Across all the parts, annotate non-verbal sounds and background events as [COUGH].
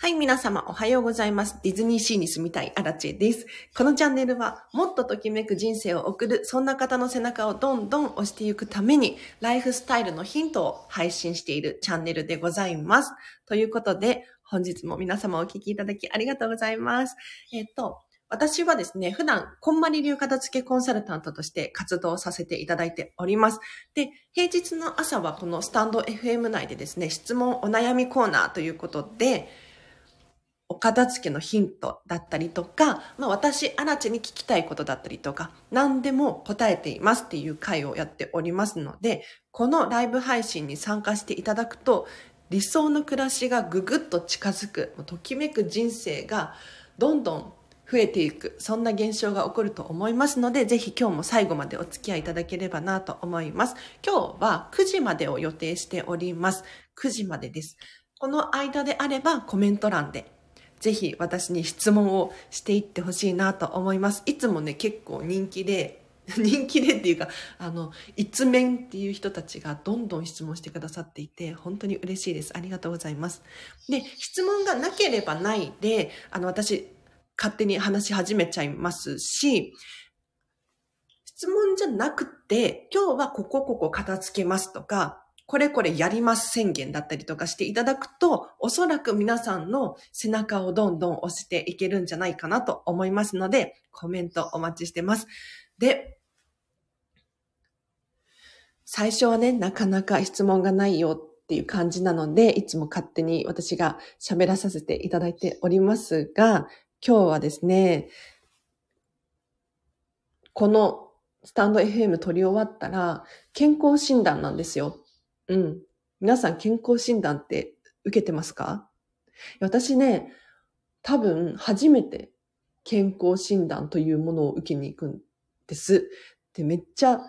はい、皆様おはようございます。ディズニーシーに住みたいアラチェです。このチャンネルはもっとときめく人生を送る、そんな方の背中をどんどん押していくために、ライフスタイルのヒントを配信しているチャンネルでございます。ということで、本日も皆様お聞きいただきありがとうございます。えっ、と、私はですね、普段、こんまり流片付けコンサルタントとして活動させていただいております。で、平日の朝はこのスタンド FM 内でですね、質問お悩みコーナーということで、お片付けのヒントだったりとか、まあ私、アラチに聞きたいことだったりとか、何でも答えていますっていう回をやっておりますので、このライブ配信に参加していただくと、理想の暮らしがぐぐっと近づく、ときめく人生がどんどん増えていく、そんな現象が起こると思いますので、ぜひ今日も最後までお付き合いいただければなと思います。今日は9時までを予定しております。9時までです。この間であればコメント欄でぜひ私に質問をしていってほしいなと思います。いつもね、結構人気で、[LAUGHS] 人気でっていうか、あの、一面っていう人たちがどんどん質問してくださっていて、本当に嬉しいです。ありがとうございます。で、質問がなければないで、あの、私、勝手に話し始めちゃいますし、質問じゃなくて、今日はここここ片付けますとか、これこれやります宣言だったりとかしていただくと、おそらく皆さんの背中をどんどん押していけるんじゃないかなと思いますので、コメントお待ちしてます。で、最初はね、なかなか質問がないよっていう感じなので、いつも勝手に私が喋らさせていただいておりますが、今日はですね、このスタンド FM 取り終わったら、健康診断なんですよ。うん。皆さん健康診断って受けてますか？私ね、多分初めて健康診断というものを受けに行くんです。で、めっちゃ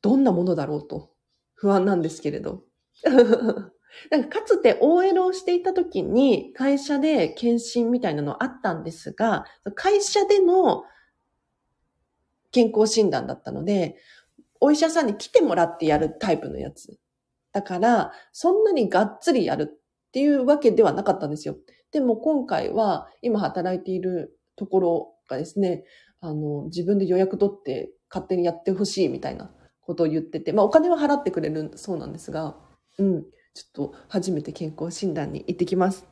どんなものだろうと不安なんですけれど。[LAUGHS] なんかかつて OL をしていた時に会社で検診みたいなのあったんですが、会社での健康診断だったので、お医者さんに来てもらってやるタイプのやつ。だから、そんなにがっつりやるっていうわけではなかったんですよ。でも今回は、今働いているところがですね、あの、自分で予約取って勝手にやってほしいみたいなことを言ってて、まあお金は払ってくれるそうなんですが、うん、ちょっと初めて健康診断に行ってきます。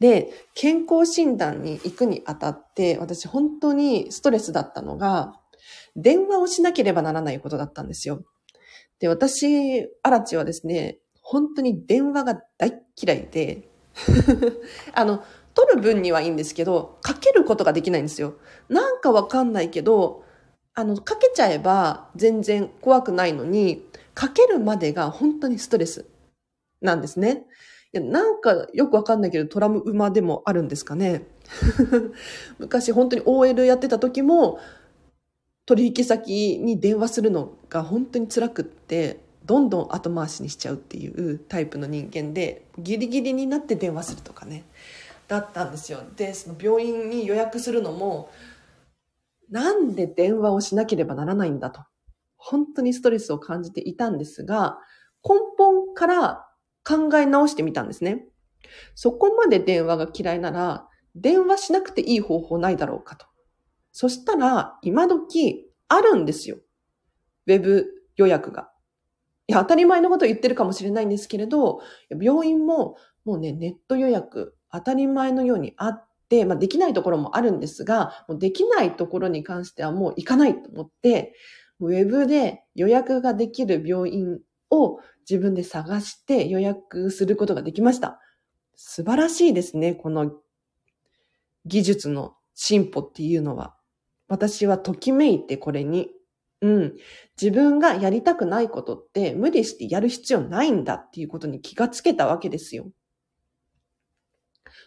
で、健康診断に行くにあたって、私本当にストレスだったのが、電話をしなければならないことだったんですよ。で、私、アラチはですね、本当に電話が大嫌いで、[LAUGHS] あの、取る分にはいいんですけど、かけることができないんですよ。なんかわかんないけど、あの、かけちゃえば全然怖くないのに、かけるまでが本当にストレスなんですね。いや、なんかよくわかんないけどトラウマでもあるんですかね。[LAUGHS] 昔本当に OL やってた時も、取引先に電話するのが本当に辛くって、どんどん後回しにしちゃうっていうタイプの人間で、ギリギリになって電話するとかね、だったんですよ。で、その病院に予約するのも、なんで電話をしなければならないんだと。本当にストレスを感じていたんですが、根本から考え直してみたんですね。そこまで電話が嫌いなら、電話しなくていい方法ないだろうかと。そしたら、今時あるんですよ。ウェブ予約が。いや、当たり前のこと言ってるかもしれないんですけれど、病院ももうね、ネット予約当たり前のようにあって、まあできないところもあるんですが、もうできないところに関してはもう行かないと思って、ウェブで予約ができる病院を自分で探して予約することができました。素晴らしいですね、この技術の進歩っていうのは。私はときめいてこれに。うん。自分がやりたくないことって無理してやる必要ないんだっていうことに気がつけたわけですよ。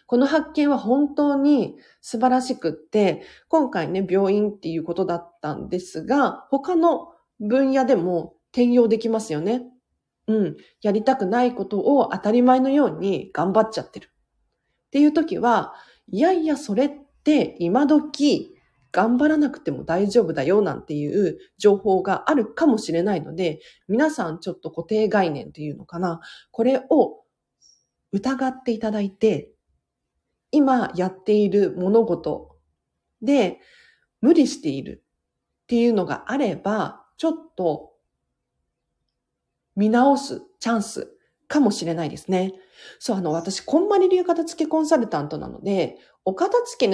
この発見は本当に素晴らしくって、今回ね、病院っていうことだったんですが、他の分野でも転用できますよね。うん。やりたくないことを当たり前のように頑張っちゃってる。っていう時は、いやいや、それって今時頑張らなくても大丈夫だよなんていう情報があるかもしれないので、皆さんちょっと固定概念っていうのかな。これを疑っていただいて、今やっている物事で無理しているっていうのがあれば、ちょっと見直すチャンスかもしれないですね。そう、あの、私、こんまり流片付けコンサルタントなので、お片付け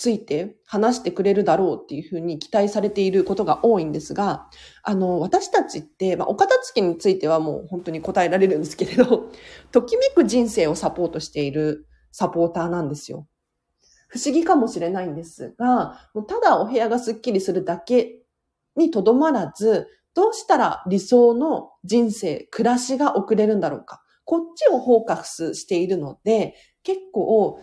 ついて話してくれるだろうっていうふうに期待されていることが多いんですが、あの、私たちって、まあ、お片付けについてはもう本当に答えられるんですけれど、[LAUGHS] ときめく人生をサポートしているサポーターなんですよ。不思議かもしれないんですが、もうただお部屋がスッキリするだけにとどまらず、どうしたら理想の人生、暮らしが送れるんだろうか。こっちをフォーカスしているので、結構、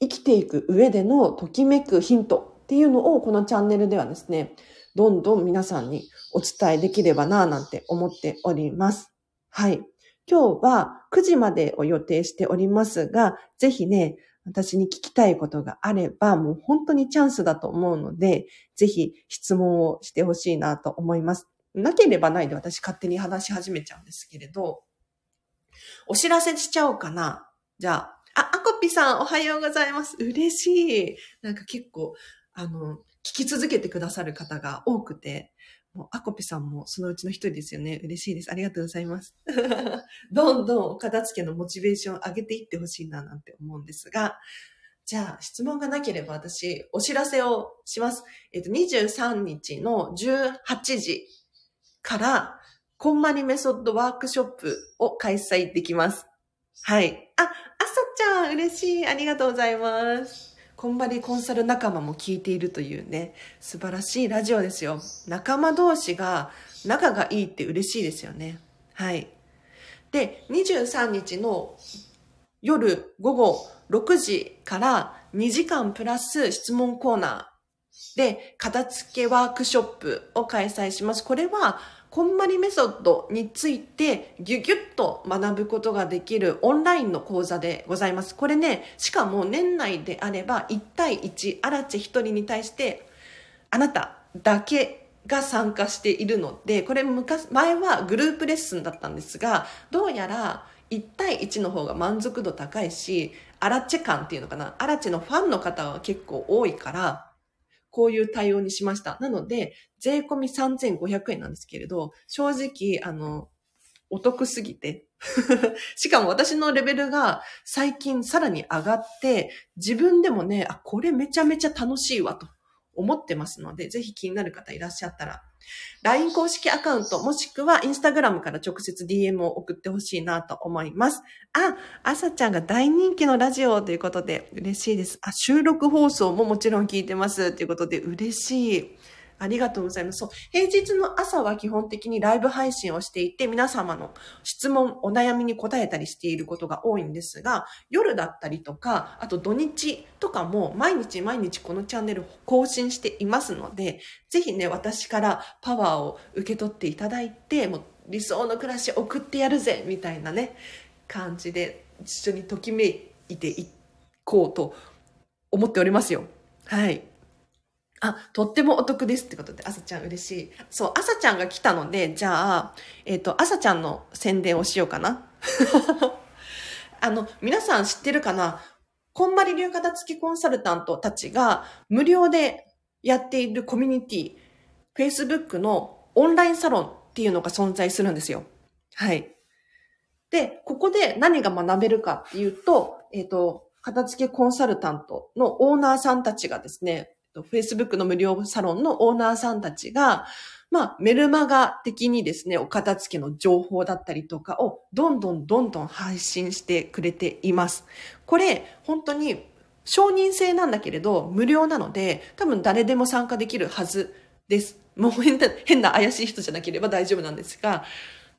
生きていく上でのときめくヒントっていうのをこのチャンネルではですね、どんどん皆さんにお伝えできればなぁなんて思っております。はい。今日は9時までを予定しておりますが、ぜひね、私に聞きたいことがあれば、もう本当にチャンスだと思うので、ぜひ質問をしてほしいなと思います。なければないで私勝手に話し始めちゃうんですけれど、お知らせしちゃおうかな。じゃあ、あ、アコピさんおはようございます。嬉しい。なんか結構、あの、聞き続けてくださる方が多くて、もう、アコピさんもそのうちの一人ですよね。嬉しいです。ありがとうございます。[LAUGHS] どんどんお片付けのモチベーションを上げていってほしいななんて思うんですが、じゃあ、質問がなければ私、お知らせをします。えっと、23日の18時から、こんまりメソッドワークショップを開催できます。はい。あ、あさちゃん、嬉しい。ありがとうございます。こんばりコンサル仲間も聞いているというね、素晴らしいラジオですよ。仲間同士が仲がいいって嬉しいですよね。はい。で、23日の夜午後6時から2時間プラス質問コーナーで片付けワークショップを開催します。これはこんまりメソッドについてギュギュッと学ぶことができるオンラインの講座でございます。これね、しかも年内であれば1対1、あらち1人に対してあなただけが参加しているので、これ昔、前はグループレッスンだったんですが、どうやら1対1の方が満足度高いし、アラチェ感っていうのかな、アラチェのファンの方は結構多いから、こういう対応にしました。なので、税込み3500円なんですけれど、正直、あの、お得すぎて。[LAUGHS] しかも私のレベルが最近さらに上がって、自分でもね、あ、これめちゃめちゃ楽しいわと思ってますので、ぜひ気になる方いらっしゃったら、LINE 公式アカウント、もしくは Instagram から直接 DM を送ってほしいなと思います。あ、あさちゃんが大人気のラジオということで嬉しいです。あ、収録放送ももちろん聞いてますということで嬉しい。ありがとうございます。そう。平日の朝は基本的にライブ配信をしていて、皆様の質問、お悩みに答えたりしていることが多いんですが、夜だったりとか、あと土日とかも毎日毎日このチャンネル更新していますので、ぜひね、私からパワーを受け取っていただいて、もう理想の暮らし送ってやるぜみたいなね、感じで一緒にときめいていこうと思っておりますよ。はい。あ、とってもお得ですってことで、朝ちゃん嬉しい。そう、朝ちゃんが来たので、じゃあ、えっ、ー、と、朝ちゃんの宣伝をしようかな。[LAUGHS] あの、皆さん知ってるかな？こんまり流片付きコンサルタントたちが無料でやっているコミュニティ、Facebook のオンラインサロンっていうのが存在するんですよ。はい。で、ここで何が学べるかっていうと、えっ、ー、と、片付けコンサルタントのオーナーさんたちがですね、Facebook の無料サロンのオーナーさんたちが、まあ、メルマガ的にですね、お片付けの情報だったりとかをどんどんどんどん配信してくれています。これ、本当に承認制なんだけれど、無料なので、多分誰でも参加できるはずです。もう変な、変な怪しい人じゃなければ大丈夫なんですが、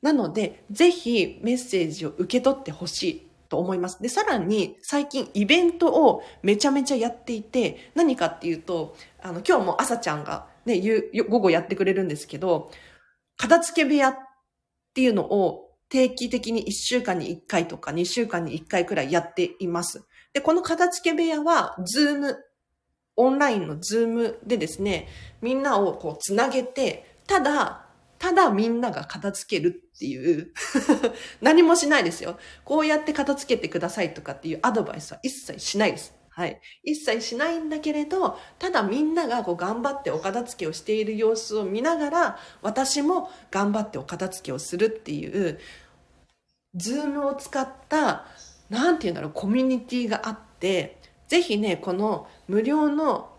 なので、ぜひメッセージを受け取ってほしいと思います。で、さらに最近イベントをめちゃめちゃやっていて、何かっていうと、あの、今日も朝ちゃんがね、午後やってくれるんですけど、片付け部屋っていうのを定期的に1週間に1回とか2週間に1回くらいやっています。で、この片付け部屋は、ズーム、オンラインのズームでですね、みんなをこうつなげて、ただ、ただみんなが片付けるっていう [LAUGHS] 何もしないですよ。こうやって片付けてくださいとかっていうアドバイスは一切しないです。はい。一切しないんだけれど、ただみんながこう頑張ってお片付けをしている様子を見ながら、私も頑張ってお片付けをするっていう、ズームを使った、なんて言うんだろう、コミュニティがあって、ぜひね、この無料の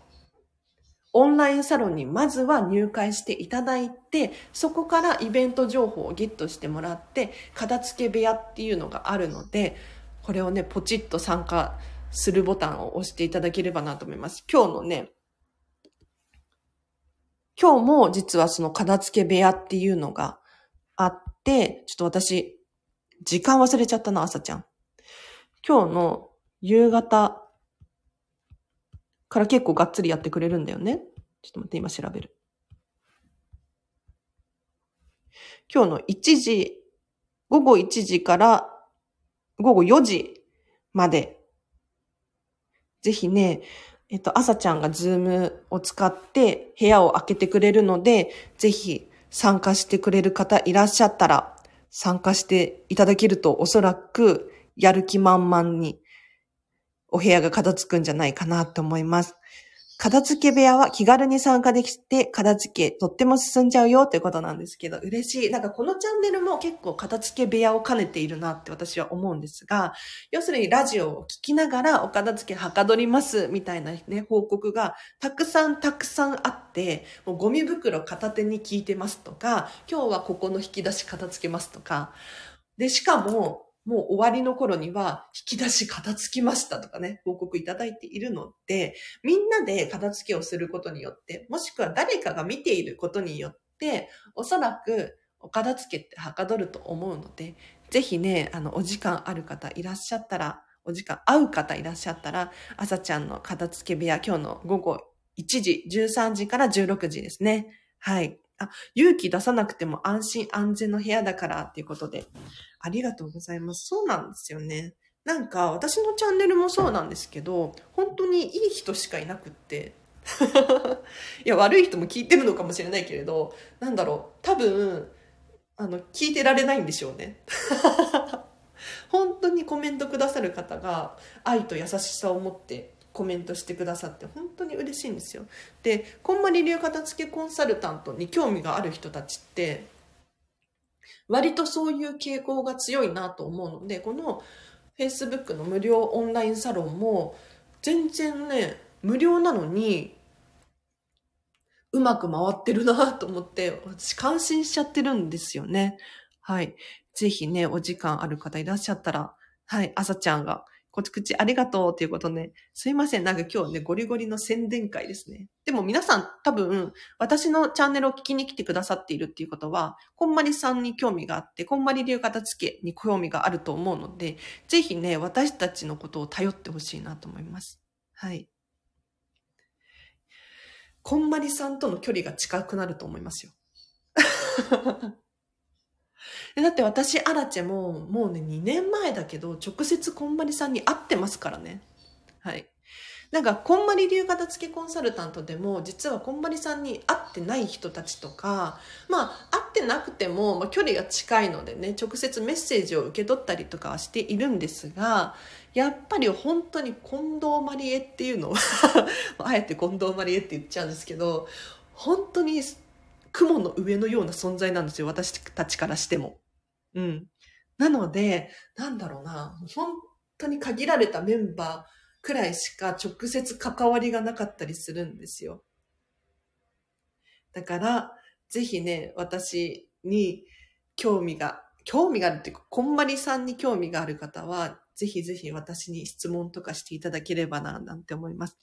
オンラインサロンにまずは入会していただいて、そこからイベント情報をゲットしてもらって、片付け部屋っていうのがあるので、これをね、ポチッと参加するボタンを押していただければなと思います。今日のね、今日も実はその片付け部屋っていうのがあって、ちょっと私、時間忘れちゃったな、朝ちゃん。今日の夕方から結構がっつりやってくれるんだよね。ちょっと待って、今調べる。今日の1時、午後1時から午後4時までぜひね、えっと、朝ちゃんがズームを使って部屋を開けてくれるので、ぜひ参加してくれる方いらっしゃったら、参加していただけるとおそらくやる気満々にお部屋が片付くんじゃないかなと思います。片付け部屋は気軽に参加できて、片付けとっても進んじゃうよってことなんですけど、嬉しい。なんかこのチャンネルも結構片付け部屋を兼ねているなって私は思うんですが、要するにラジオを聞きながらお片付けはかどりますみたいなね、報告がたくさんたくさんあって、もうゴミ袋片手に聞いてますとか、今日はここの引き出し片付けますとか、で、しかも、もう終わりの頃には引き出し片付きましたとかね、報告いただいているので、みんなで片付けをすることによって、もしくは誰かが見ていることによって、おそらくお片付けってはかどると思うので、ぜひね、あの、お時間ある方いらっしゃったら、お時間合う方いらっしゃったら、朝ちゃんの片付け部屋、今日の午後1時、13時から16時ですね。はい。あ、勇気出さなくても安心安全の部屋だからっていうことで、ありがとうございます。そうなんですよね。なんか、私のチャンネルもそうなんですけど、本当にいい人しかいなくって、[LAUGHS] いや、悪い人も聞いてるのかもしれないけれど、なんだろう、多分、あの、聞いてられないんでしょうね。[LAUGHS] 本当にコメントくださる方が愛と優しさを持ってコメントしてくださって本当に嬉しいんですよ。で、こんまり流片付けコンサルタントに興味がある人たちって、割とそういう傾向が強いなと思うので、この Facebook の無料オンラインサロンも全然ね、無料なのにうまく回ってるなと思って、私感心しちゃってるんですよね。はい。ぜひね、お時間ある方いらっしゃったら、はい、朝ちゃんがこち口ありがとうっていうことね。すいません。なんか今日ね、ゴリゴリの宣伝会ですね。でも皆さん多分、私のチャンネルを聞きに来てくださっているっていうことは、こんまりさんに興味があって、こんまり流片付けに興味があると思うので、ぜひね、私たちのことを頼ってほしいなと思います。はい。こんまりさんとの距離が近くなると思いますよ。[LAUGHS] だって私、アラチェも、もうね、2年前だけど、直接こんまりさんに会ってますからね。はい。なんか、こんまり流型付きコンサルタントでも、実はこんまりさんに会ってない人たちとか、まあ、会ってなくても、まあ、距離が近いのでね、直接メッセージを受け取ったりとかはしているんですが、やっぱり本当に近藤まりえっていうのは [LAUGHS] あえて近藤まりえって言っちゃうんですけど、本当に雲の上のような存在なんですよ、私たちからしても。うん。なので、なんだろうな、本当に限られたメンバーくらいしか直接関わりがなかったりするんですよ。だから、ぜひね、私に興味が、興味があるっていうか、こんまりさんに興味がある方は、ぜひぜひ私に質問とかしていただければな、なんて思います。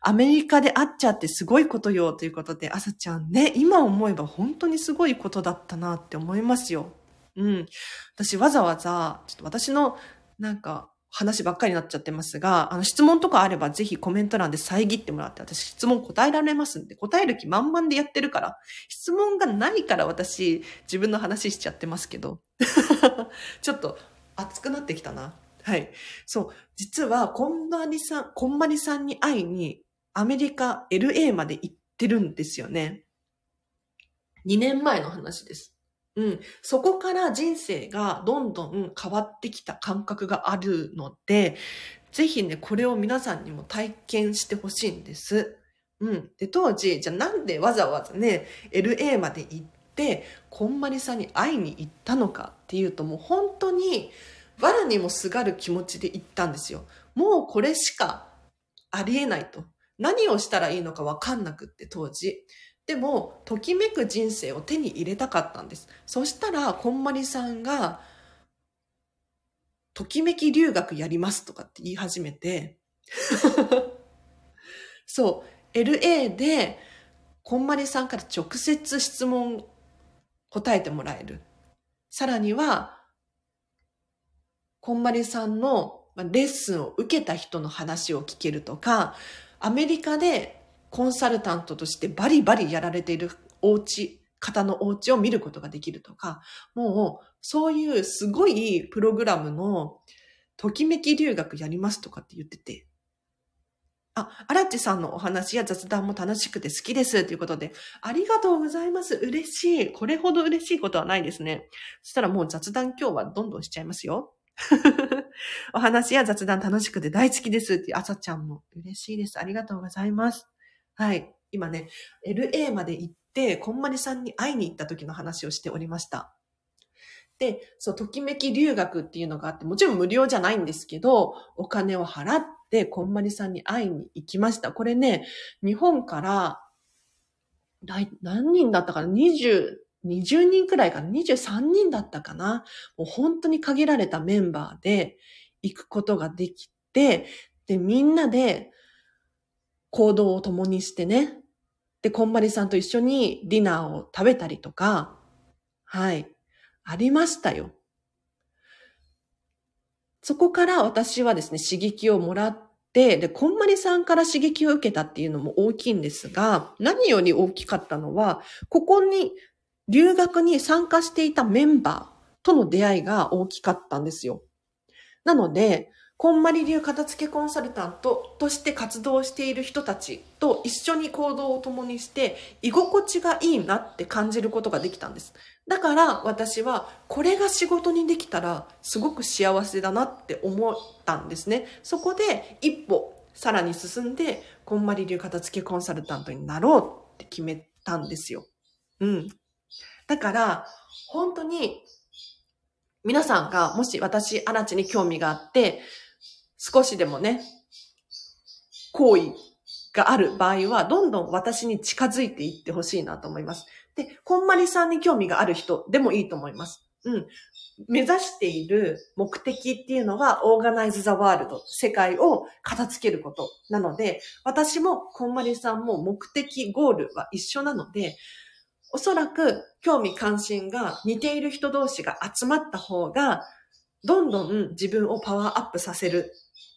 アメリカで会っちゃってすごいことよということで、朝ちゃんね、今思えば本当にすごいことだったなって思いますよ。うん。私わざわざ、ちょっと私のなんか話ばっかりになっちゃってますが、あの質問とかあればぜひコメント欄で遮ってもらって、私質問答えられますんで、答える気満々でやってるから、質問がないから私自分の話しちゃってますけど、[LAUGHS] ちょっと熱くなってきたな。はい。そう。実は、こんまりさん、こんまりさんに会いに、アメリカ、LA まで行ってるんですよね。2年前の話です。うん。そこから人生がどんどん変わってきた感覚があるので、ぜひね、これを皆さんにも体験してほしいんです。うん。で、当時、じゃあなんでわざわざね、LA まで行って、こんまりさんに会いに行ったのかっていうと、もう本当に、藁にもすがる気持ちで行ったんですよ。もうこれしかありえないと。何をしたらいいのかわかんなくって、当時。でも、ときめく人生を手に入れたかったんです。そしたら、こんまりさんが、ときめき留学やりますとかって言い始めて、[LAUGHS] そう、LA で、こんまりさんから直接質問答えてもらえる。さらには、こんまりさんのレッスンを受けた人の話を聞けるとか、アメリカでコンサルタントとしてバリバリやられているお家、方のお家を見ることができるとか、もうそういうすごいプログラムのときめき留学やりますとかって言ってて、あ、アラチさんのお話や雑談も楽しくて好きです。ということで、ありがとうございます。嬉しい。これほど嬉しいことはないですね。そしたらもう雑談今日はどんどんしちゃいますよ。[LAUGHS] お話や雑談楽しくて大好きですっていう朝ちゃんも嬉しいです。ありがとうございます。はい。今ね、LA まで行って、こんまりさんに会いに行った時の話をしておりました。で、そう、ときめき留学っていうのがあって、もちろん無料じゃないんですけど、お金を払って、こんまりさんに会いに行きました。これね、日本から、何人だったかな ?20、20人くらいかな ?23 人だったかな？もう本当に限られたメンバーで行くことができて、で、みんなで行動を共にしてね。で、こんまりさんと一緒にディナーを食べたりとか、はい、ありましたよ。そこから私はですね、刺激をもらって、で、こんまりさんから刺激を受けたっていうのも大きいんですが、何より大きかったのは、ここに留学に参加していたメンバーとの出会いが大きかったんですよ。なので、こんまり流片付けコンサルタントとして活動している人たちと一緒に行動を共にして居心地がいいなって感じることができたんです。だから私はこれが仕事にできたらすごく幸せだなって思ったんですね。そこで一歩さらに進んでこんまり流片付けコンサルタントになろうって決めたんですよ。うん。だから、本当に、皆さんがもし私、アラチに興味があって、少しでもね、行為がある場合は、どんどん私に近づいていってほしいなと思います。で、こんまりさんに興味がある人でもいいと思います。うん。目指している目的っていうのは、オーガナイズ・ザ・ワールド、世界を片付けることなので、私もこんまりさんも目的、ゴールは一緒なので、おそらく興味関心が似ている人同士が集まった方が、どんどん自分をパワーアップさせる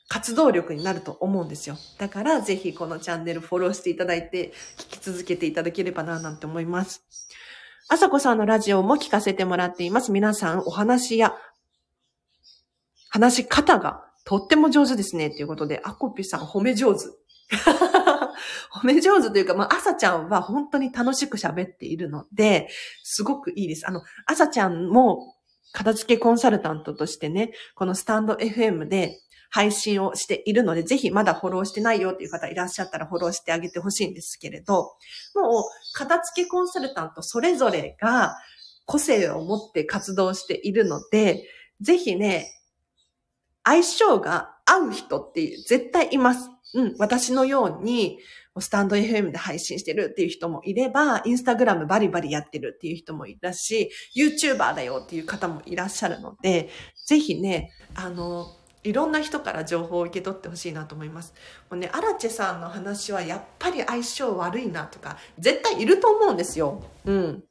活動力になると思うんですよ。だからぜひこのチャンネルフォローしていただいて聞き続けていただければななんて思います。あさこさんのラジオも聞かせてもらっています。皆さんお話や話し方がとっても上手ですね。ということで、あこぴさん褒め上手。[LAUGHS] 褒め上手というか、まあ、朝ちゃんは本当に楽しく喋っているので、すごくいいです。あの、朝ちゃんも片付けコンサルタントとしてね、このスタンド FM で配信をしているので、ぜひまだフォローしてないよっていう方いらっしゃったらフォローしてあげてほしいんですけれど、もう、片付けコンサルタントそれぞれが個性を持って活動しているので、ぜひね、相性が合う人っていう絶対います。うん、私のように、スタンド FM で配信してるっていう人もいれば、インスタグラムバリバリやってるっていう人もいるし、YouTuber だよっていう方もいらっしゃるので、ぜひね、あの、いろんな人から情報を受け取ってほしいなと思います。もうね、アラチェさんの話はやっぱり相性悪いなとか、絶対いると思うんですよ。うん。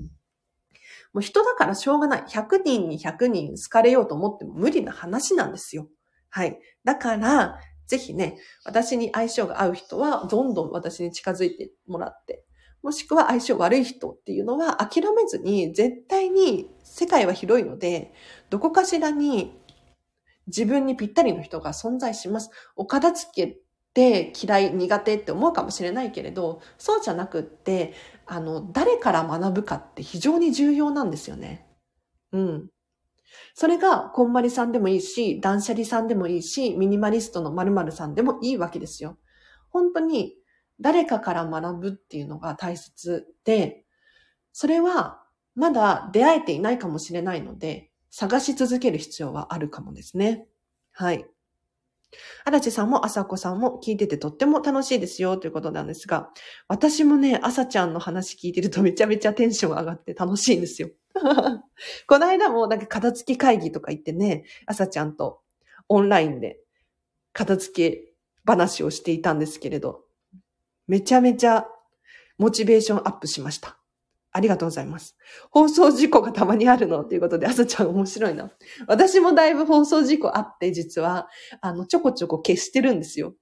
もう人だからしょうがない。100人に100人好かれようと思っても無理な話なんですよ。はい。だから、ぜひね、私に相性が合う人は、どんどん私に近づいてもらって、もしくは相性悪い人っていうのは諦めずに、絶対に世界は広いので、どこかしらに自分にぴったりの人が存在します。お片付けって嫌い、苦手って思うかもしれないけれど、そうじゃなくって、あの、誰から学ぶかって非常に重要なんですよね。うん。それが、こんまりさんでもいいし、断捨離さんでもいいし、ミニマリストの〇〇さんでもいいわけですよ。本当に、誰かから学ぶっていうのが大切で、それは、まだ出会えていないかもしれないので、探し続ける必要はあるかもですね。はい。荒地さんも朝子さんも聞いててとっても楽しいですよということなんですが、私もね、朝ちゃんの話聞いてるとめちゃめちゃテンション上がって楽しいんですよ。[LAUGHS] この間もなんか片付き会議とか行ってね、朝ちゃんとオンラインで片付け話をしていたんですけれど、めちゃめちゃモチベーションアップしました。ありがとうございます。放送事故がたまにあるのということで、朝ちゃん面白いな。私もだいぶ放送事故あって、実は、あの、ちょこちょこ消してるんですよ。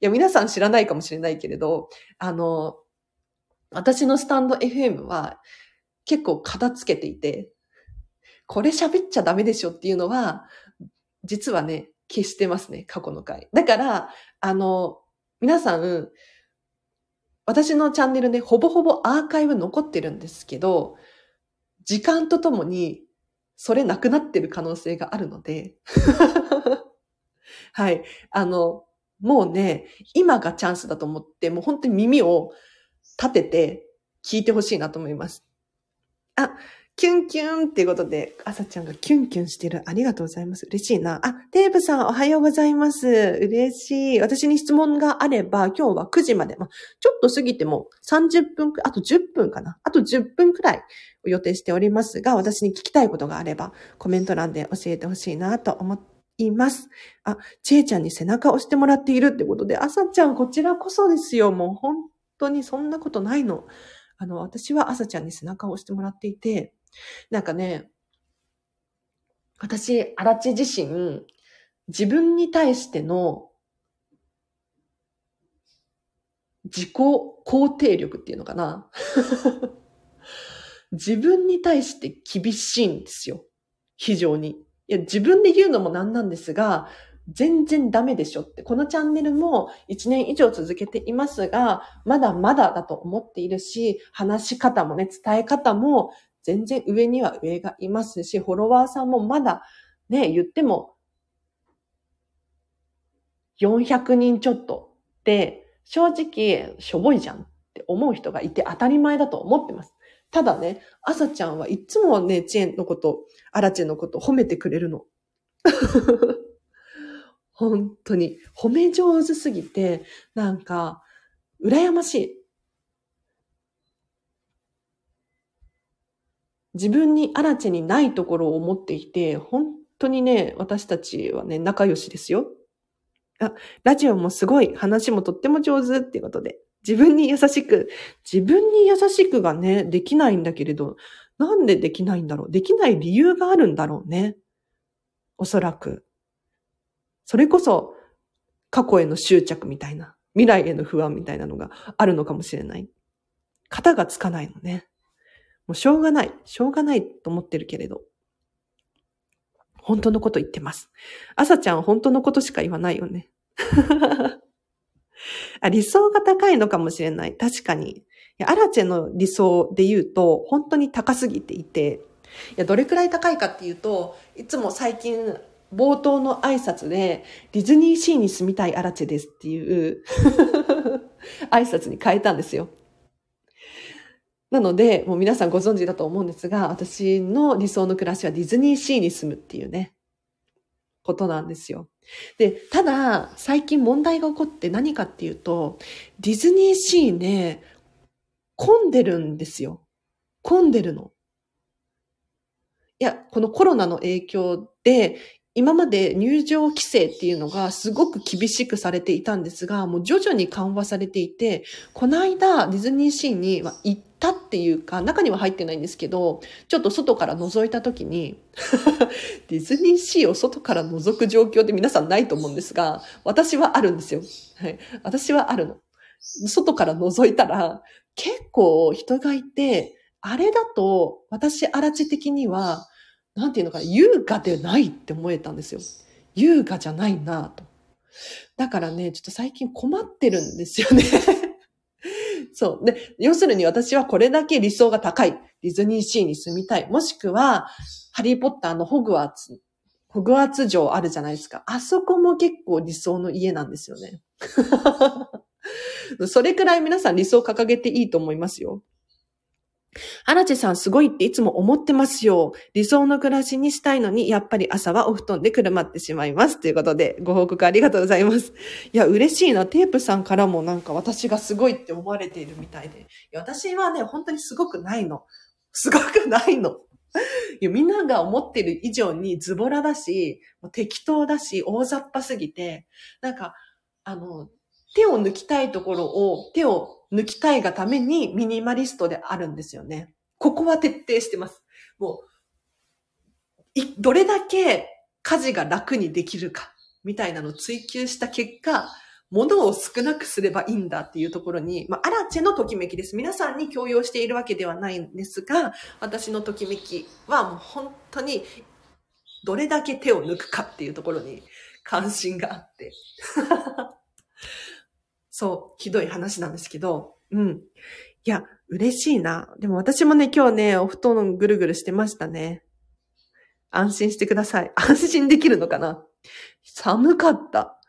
いや、皆さん知らないかもしれないけれど、あの、私のスタンド FM は結構片付けていて、これ喋っちゃダメでしょっていうのは、実はね、消してますね、過去の回。だから、あの、皆さん、私のチャンネルでほぼほぼアーカイブ残ってるんですけど、時間とともにそれなくなってる可能性があるので、[LAUGHS] はい。あの、もうね、今がチャンスだと思って、もう本当に耳を立てて聞いてほしいなと思います。あ、キュンキュンっていうことで、朝ちゃんがキュンキュンしてる。ありがとうございます。嬉しいな。あ、デーブさんおはようございます。嬉しい。私に質問があれば、今日は9時まで。まあ、ちょっと過ぎても30分あと10分かな。あと10分くらい予定しておりますが、私に聞きたいことがあれば、コメント欄で教えてほしいなと思います。あ、ちえちゃんに背中を押してもらっているってことで、朝ちゃんこちらこそですよ。もう本当にそんなことないの。あの、私は朝ちゃんに背中を押してもらっていて、なんかね、私、荒地自身、自分に対しての自己肯定力っていうのかな [LAUGHS] 自分に対して厳しいんですよ。非常に。いや、自分で言うのもなんなんですが、全然ダメでしょって。このチャンネルも1年以上続けていますが、まだまだだと思っているし、話し方もね、伝え方も全然上には上がいますし、フォロワーさんもまだね、言っても400人ちょっとで、正直しょぼいじゃんって思う人がいて当たり前だと思ってます。ただね、朝ちゃんはいつもね、チェーンのこと、アラチェのこと褒めてくれるの。本当に。褒め上手すぎて、なんか、羨ましい。自分にアラチェにないところを持っていて、本当にね、私たちはね、仲良しですよ。あ、ラジオもすごい、話もとっても上手っていうことで、自分に優しく、自分に優しくがね、できないんだけれど、なんでできないんだろうできない理由があるんだろうね。おそらく。それこそ、過去への執着みたいな、未来への不安みたいなのがあるのかもしれない。型がつかないのね。もうしょうがない。しょうがないと思ってるけれど。本当のこと言ってます。朝ちゃん本当のことしか言わないよね。[LAUGHS] あ理想が高いのかもしれない。確かに。いや、アラチェの理想で言うと、本当に高すぎていて、いや、どれくらい高いかっていうと、いつも最近、冒頭の挨拶で、ディズニーシーに住みたいアラチェですっていう [LAUGHS] 挨拶に変えたんですよ。なので、もう皆さんご存知だと思うんですが、私の理想の暮らしはディズニーシーに住むっていうね、ことなんですよ。で、ただ、最近問題が起こって何かっていうと、ディズニーシーね、混んでるんですよ。混んでるの。いや、このコロナの影響で、今まで入場規制っていうのがすごく厳しくされていたんですが、もう徐々に緩和されていて、この間ディズニーシーに行ったっていうか、中には入ってないんですけど、ちょっと外から覗いた時に [LAUGHS] ディズニーシーを外から覗く状況って皆さんないと思うんですが、私はあるんですよ。はい。私はあるの。外から覗いたら、結構人がいて、あれだと、私、アラチ的には、なんていうのかな、優雅でないって思えたんですよ。優雅じゃないなと。だからね、ちょっと最近困ってるんですよね。[LAUGHS] そう。で、要するに私はこれだけ理想が高い。ディズニーシーに住みたい。もしくは、ハリーポッターのホグワーツ、ホグワーツ城あるじゃないですか。あそこも結構理想の家なんですよね。[LAUGHS] それくらい皆さん理想掲げていいと思いますよ。荒地さんすごいっていつも思ってますよ。理想の暮らしにしたいのに、やっぱり朝はお布団でくるまってしまいます。ということで、ご報告ありがとうございます。いや、嬉しいな。テープさんからもなんか私がすごいって思われているみたいで。いや私はね、本当にすごくないの。すごくないの。いやみんなが思ってる以上にズボラだし、適当だし、大雑把すぎて、なんか、あの、手を抜きたいところを手を抜きたいがためにミニマリストであるんですよね。ここは徹底してます。もう、どれだけ家事が楽にできるか、みたいなのを追求した結果、物を少なくすればいいんだっていうところに、まあ、アラチェのときめきです。皆さんに強要しているわけではないんですが、私のときめきはもう本当に、どれだけ手を抜くかっていうところに関心があって。そう、ひどい話なんですけど、うん。いや、嬉しいな。でも私もね、今日ね、お布団ぐるぐるしてましたね。安心してください。[LAUGHS] 安心できるのかな？寒かった。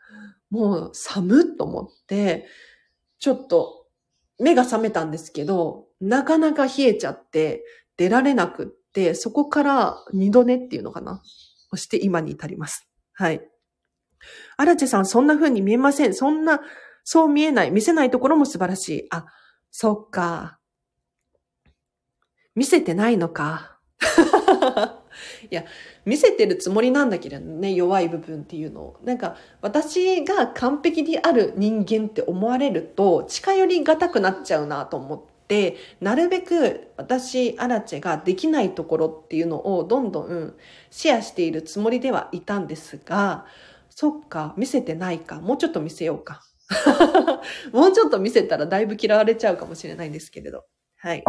もう寒っと思って、ちょっと目が覚めたんですけど、なかなか冷えちゃって出られなくって、そこから二度寝っていうのかな？そして今に至ります。はい。アラチェさん、そんな風に見えません。そんなそう見えない、見せないところも素晴らしい。あ、そっか。見せてないのか。[LAUGHS] いや、見せてるつもりなんだけどね、弱い部分っていうのを。なんか、私が完璧である人間って思われると、近寄りがたくなっちゃうなと思って、なるべく私、アラチェができないところっていうのをどんどんシェアしているつもりではいたんですが、そっか、見せてないか。もうちょっと見せようか。[LAUGHS] もうちょっと見せたらだいぶ嫌われちゃうかもしれないんですけれど。はい。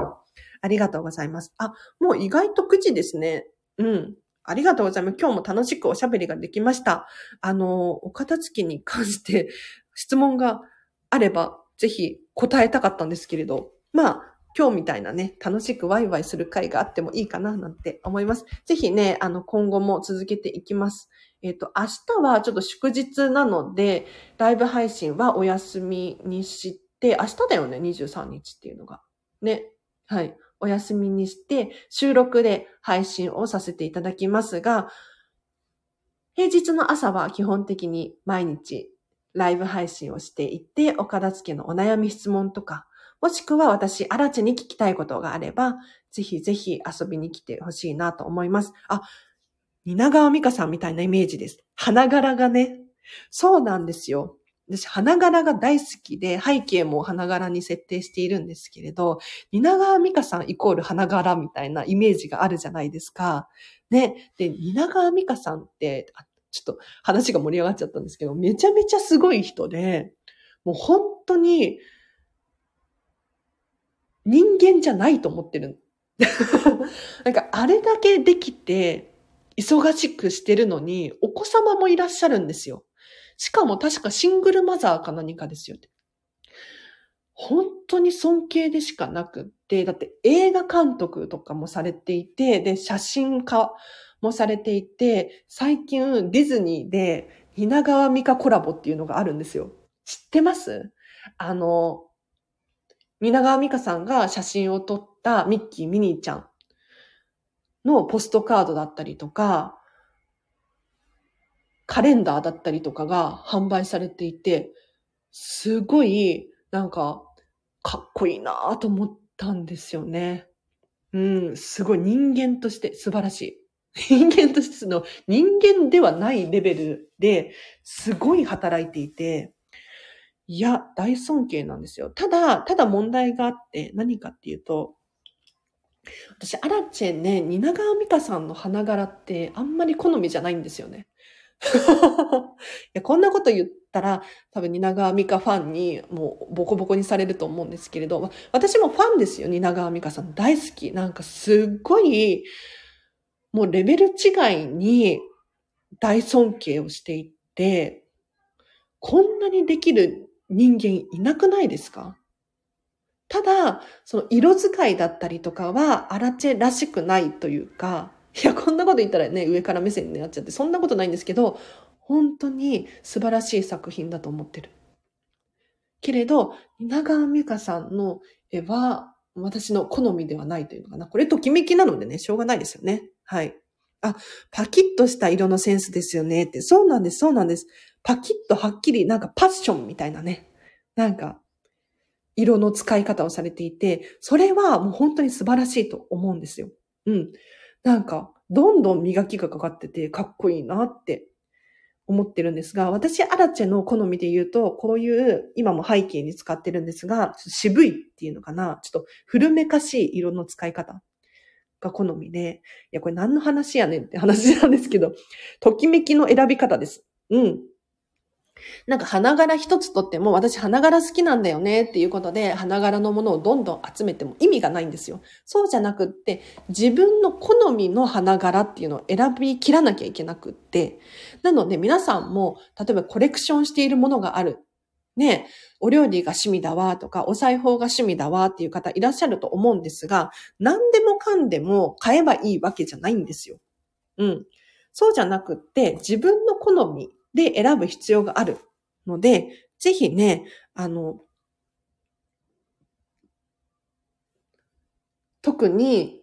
ありがとうございます。あ、もう意外と9時ですね。うん。ありがとうございます。今日も楽しくおしゃべりができました。あの、お片付きに関して [LAUGHS] 質問があれば、ぜひ答えたかったんですけれど、まあ、今日みたいなね、楽しくワイワイする会があってもいいかななんて思います。ぜひね、あの、今後も続けていきます。えっ、と、明日はちょっと祝日なので、ライブ配信はお休みにして、明日だよね、23日っていうのが。ね。はい。お休みにして、収録で配信をさせていただきますが、平日の朝は基本的に毎日ライブ配信をしていて、岡田付のお悩み質問とか、もしくは私、荒地に聞きたいことがあれば、ぜひぜひ遊びに来てほしいなと思います。あ、蜷川美香さんみたいなイメージです。花柄がね。そうなんですよ。私、花柄が大好きで、背景も花柄に設定しているんですけれど、蜷川美香さんイコール花柄みたいなイメージがあるじゃないですか。ね。で、蜷川美香さんって、ちょっと話が盛り上がっちゃったんですけど、めちゃめちゃすごい人で、もう本当に、人間じゃないと思ってる。[LAUGHS] なんか、あれだけできて、忙しくしてるのに、お子様もいらっしゃるんですよ。しかも確かシングルマザーか何かですよ本当に尊敬でしかなくって、だって映画監督とかもされていて、で、写真家もされていて、最近ディズニーで蜷川美香コラボっていうのがあるんですよ。知ってます？あの、蜷川美香さんが写真を撮ったミッキー・ミニーちゃんのポストカードだったりとか、カレンダーだったりとかが販売されていて、すごい、なんか、かっこいいなと思ったんですよね。うん、すごい人間として素晴らしい。人間としての人間ではないレベルですごい働いていて、いや、大尊敬なんですよ。ただ、ただ問題があって何かっていうと、私、アラチェね、蜷川美香さんの花柄ってあんまり好みじゃないんですよね。[LAUGHS] いやこんなこと言ったら多分蜷川美香ファンにもうボコボコにされると思うんですけれど、私もファンですよ、蜷川美香さん大好き。なんかすっごい、もうレベル違いに大尊敬をしていて、こんなにできる人間いなくないですか？ただ、その色使いだったりとかは、アラチェらしくないというか、[LAUGHS] いや、こんなこと言ったらね、上から目線になっちゃって、そんなことないんですけど、本当に素晴らしい作品だと思ってる。けれど、稲川美香さんの絵は、私の好みではないというのかな。これときめきなのでね、しょうがないですよね。はい。あ、パキッとした色のセンスですよねって。そうなんです、そうなんです。パキッとはっきり、なんかパッションみたいなね。なんか、色の使い方をされていて、それはもう本当に素晴らしいと思うんですよ。うん。なんか、どんどん磨きがかかってて、かっこいいなって思ってるんですが、私、アラチェの好みで言うと、こういう、今も背景に使ってるんですが、渋いっていうのかな、ちょっと古めかしい色の使い方が好みで、いや、これ何の話やねんって話なんですけど、ときめきの選び方です。うん。なんか花柄一つとっても、私花柄好きなんだよねっていうことで、花柄のものをどんどん集めても意味がないんですよ。そうじゃなくって、自分の好みの花柄っていうのを選び切らなきゃいけなくって。なので皆さんも、例えばコレクションしているものがある。ね、お料理が趣味だわとか、お裁縫が趣味だわっていう方いらっしゃると思うんですが、何でもかんでも買えばいいわけじゃないんですよ。うん。そうじゃなくって、自分の好み、で選ぶ必要があるので、ぜひね、あの、特に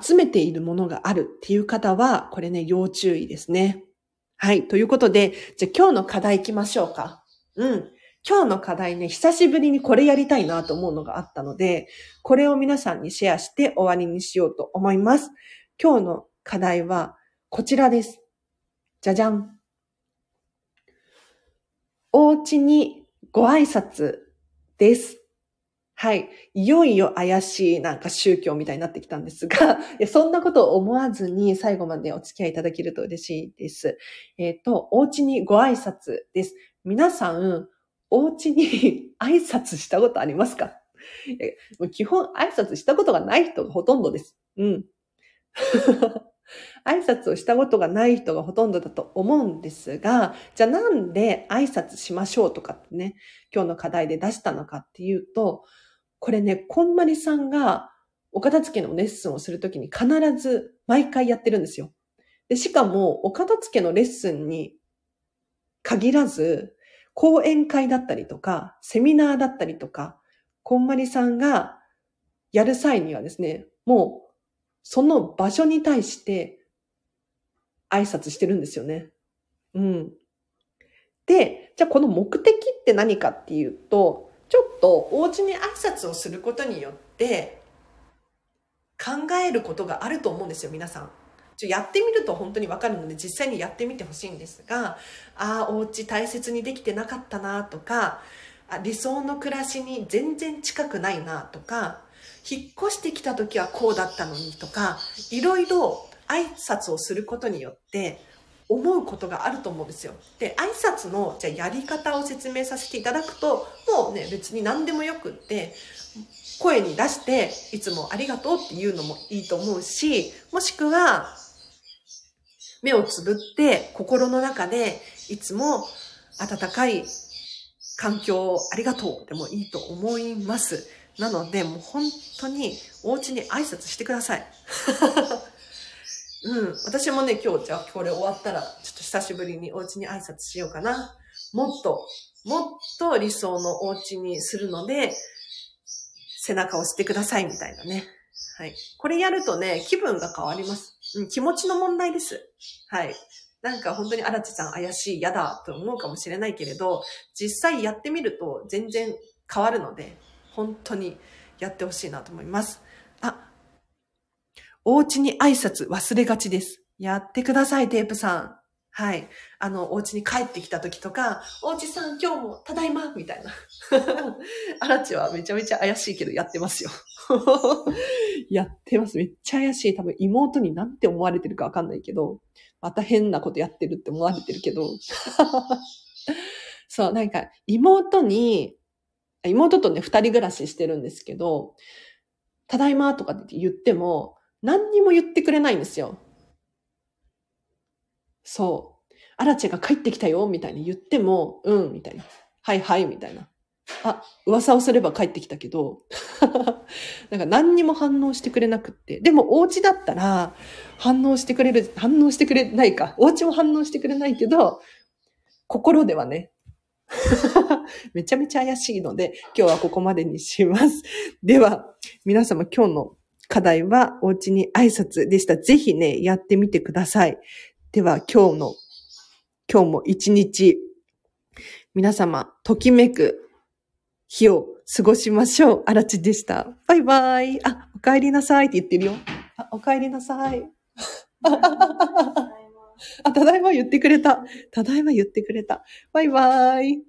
集めているものがあるっていう方は、これね、要注意ですね。はい。ということで、じゃあ今日の課題行きましょうか。うん。今日の課題ね、久しぶりにこれやりたいなと思うのがあったので、これを皆さんにシェアして終わりにしようと思います。今日の課題はこちらです。じゃじゃん。お家にご挨拶です。はい。いよいよ怪しいなんか宗教みたいになってきたんですが、[LAUGHS] いやそんなことを思わずに最後までお付き合いいただけると嬉しいです。えっ、ー、と、お家にご挨拶です。皆さん、お家に挨拶したことありますか？基本挨拶したことがない人がほとんどです。うん。[LAUGHS] 挨拶をしたことがない人がほとんどだと思うんですが、じゃあなんで挨拶しましょうとかってね、今日の課題で出したのかっていうと、これね、こんまりさんがお片付けのレッスンをするときに必ず毎回やってるんですよ。でしかも、お片付けのレッスンに限らず、講演会だったりとか、セミナーだったりとか、こんまりさんがやる際にはですね、もうその場所に対して挨拶してるんですよね。うん。で、じゃあこの目的って何かっていうと、ちょっとお家に挨拶をすることによって考えることがあると思うんですよ、皆さん。ちょやってみると本当にわかるので実際にやってみてほしいんですが、ああ、お家大切にできてなかったなとか、あ理想の暮らしに全然近くないなとか、引っ越してきた時はこうだったのにとか、いろいろ挨拶をすることによって思うことがあると思うんですよ。で、挨拶のじゃやり方を説明させていただくと、もうね、別に何でもよくって、声に出して、いつもありがとうっていうのもいいと思うし、もしくは、目をつぶって心の中でいつも温かい環境をありがとうでもいいと思います。なので、もう本当にお家に挨拶してください。[LAUGHS] うん。私もね、今日、じゃあこれ終わったら、ちょっと久しぶりにお家に挨拶しようかな。もっと、もっと理想のお家にするので、背中を押してくださいみたいなね。はい。これやるとね、気分が変わります。うん、気持ちの問題です。はい。なんか本当に荒地さん怪しい、嫌だと思うかもしれないけれど、実際やってみると全然変わるので、本当にやってほしいなと思います。あ、お家に挨拶忘れがちです。やってください、テープさん。はい。あの、お家に帰ってきた時とか、お家さん今日もただいまみたいな。アラチはめちゃめちゃ怪しいけどやってますよ。[LAUGHS] やってます。めっちゃ怪しい。多分妹になんて思われてるかわかんないけど、また変なことやってるって思われてるけど。[LAUGHS] そう、なんか妹に、妹とね、二人暮らししてるんですけど、ただいまとかって言っても、何にも言ってくれないんですよ。そう。アラチェが帰ってきたよ、みたいに言っても、うん、みたいな。はいはい、みたいな。あ、噂をすれば帰ってきたけど、[LAUGHS] なんか何にも反応してくれなくって。でもお家だったら反応してくれる、反応してくれないか。お家も反応してくれないけど、心ではね、めちゃめちゃ怪しいので、今日はここまでにします。[LAUGHS] では、皆様今日の課題はお家に挨拶でした。ぜひね、やってみてください。では、今日の、今日も一日、皆様、ときめく日を過ごしましょう。あらちでした。バイバイ。あ、お帰りなさいって言ってるよ。あ、お帰りなさい。あ、ただいま [LAUGHS] 言ってくれた。ただいま言ってくれた。バイバイ。